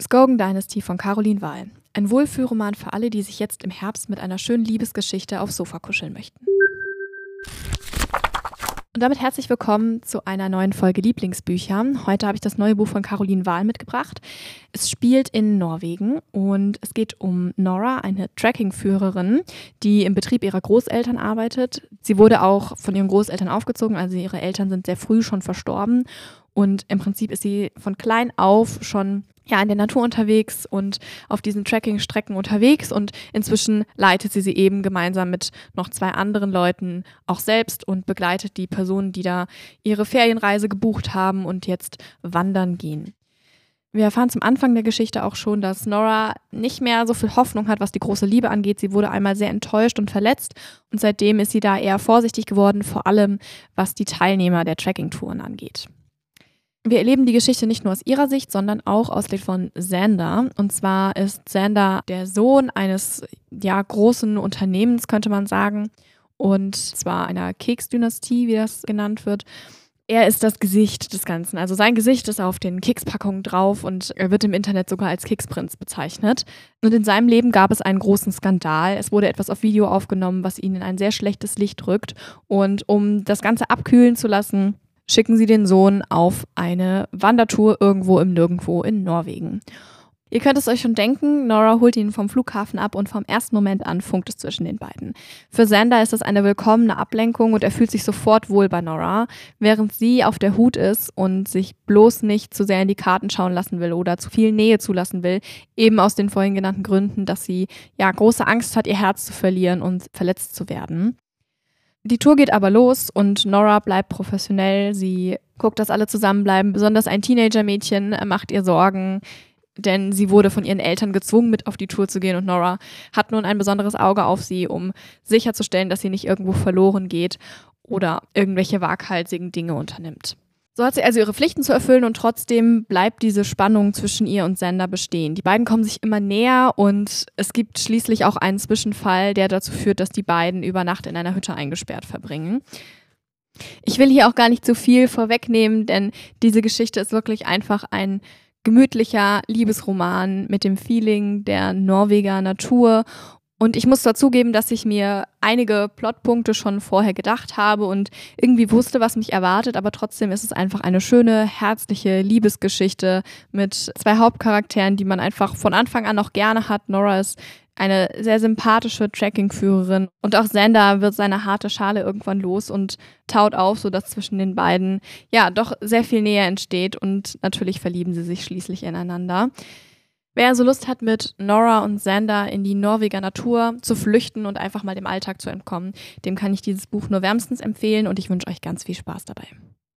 Skogan Dynasty von Caroline Wahl. Ein Wohlfühlroman für alle, die sich jetzt im Herbst mit einer schönen Liebesgeschichte aufs Sofa kuscheln möchten. Und damit herzlich willkommen zu einer neuen Folge Lieblingsbücher. Heute habe ich das neue Buch von Caroline Wahl mitgebracht. Es spielt in Norwegen und es geht um Nora, eine Trekkingführerin, die im Betrieb ihrer Großeltern arbeitet. Sie wurde auch von ihren Großeltern aufgezogen, also ihre Eltern sind sehr früh schon verstorben und im Prinzip ist sie von klein auf schon ja, in der Natur unterwegs und auf diesen Trekking-Strecken unterwegs und inzwischen leitet sie sie eben gemeinsam mit noch zwei anderen Leuten auch selbst und begleitet die Personen, die da ihre Ferienreise gebucht haben und jetzt wandern gehen. Wir erfahren zum Anfang der Geschichte auch schon, dass Nora nicht mehr so viel Hoffnung hat, was die große Liebe angeht. Sie wurde einmal sehr enttäuscht und verletzt und seitdem ist sie da eher vorsichtig geworden, vor allem was die Teilnehmer der Trekking-Touren angeht. Wir erleben die Geschichte nicht nur aus ihrer Sicht, sondern auch aus der von Xander. Und zwar ist Xander der Sohn eines ja, großen Unternehmens, könnte man sagen. Und zwar einer Keksdynastie, wie das genannt wird. Er ist das Gesicht des Ganzen. Also sein Gesicht ist auf den Kekspackungen drauf und er wird im Internet sogar als Keksprinz bezeichnet. Und in seinem Leben gab es einen großen Skandal. Es wurde etwas auf Video aufgenommen, was ihn in ein sehr schlechtes Licht rückt. Und um das Ganze abkühlen zu lassen, schicken sie den Sohn auf eine Wandertour irgendwo im Nirgendwo in Norwegen. Ihr könnt es euch schon denken, Nora holt ihn vom Flughafen ab und vom ersten Moment an funkt es zwischen den beiden. Für Xander ist das eine willkommene Ablenkung und er fühlt sich sofort wohl bei Nora, während sie auf der Hut ist und sich bloß nicht zu sehr in die Karten schauen lassen will oder zu viel Nähe zulassen will, eben aus den vorhin genannten Gründen, dass sie ja große Angst hat, ihr Herz zu verlieren und verletzt zu werden. Die Tour geht aber los und Nora bleibt professionell. Sie guckt, dass alle zusammenbleiben. Besonders ein Teenager-Mädchen macht ihr Sorgen, denn sie wurde von ihren Eltern gezwungen, mit auf die Tour zu gehen und Nora hat nun ein besonderes Auge auf sie, um sicherzustellen, dass sie nicht irgendwo verloren geht oder irgendwelche waghalsigen Dinge unternimmt. So hat sie also ihre Pflichten zu erfüllen und trotzdem bleibt diese Spannung zwischen ihr und Sender bestehen. Die beiden kommen sich immer näher und es gibt schließlich auch einen Zwischenfall, der dazu führt, dass die beiden über Nacht in einer Hütte eingesperrt verbringen. Ich will hier auch gar nicht zu viel vorwegnehmen, denn diese Geschichte ist wirklich einfach ein gemütlicher Liebesroman mit dem Feeling der Norweger Natur und ich muss dazugeben, dass ich mir einige Plotpunkte schon vorher gedacht habe und irgendwie wusste, was mich erwartet, aber trotzdem ist es einfach eine schöne, herzliche Liebesgeschichte mit zwei Hauptcharakteren, die man einfach von Anfang an noch gerne hat. Nora ist eine sehr sympathische Trekkingführerin und auch Xander wird seine harte Schale irgendwann los und taut auf, sodass zwischen den beiden ja doch sehr viel Nähe entsteht und natürlich verlieben sie sich schließlich ineinander. Wer also Lust hat, mit Nora und Xander in die Norweger Natur zu flüchten und einfach mal dem Alltag zu entkommen, dem kann ich dieses Buch nur wärmstens empfehlen und ich wünsche euch ganz viel Spaß dabei.